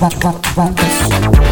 Bye.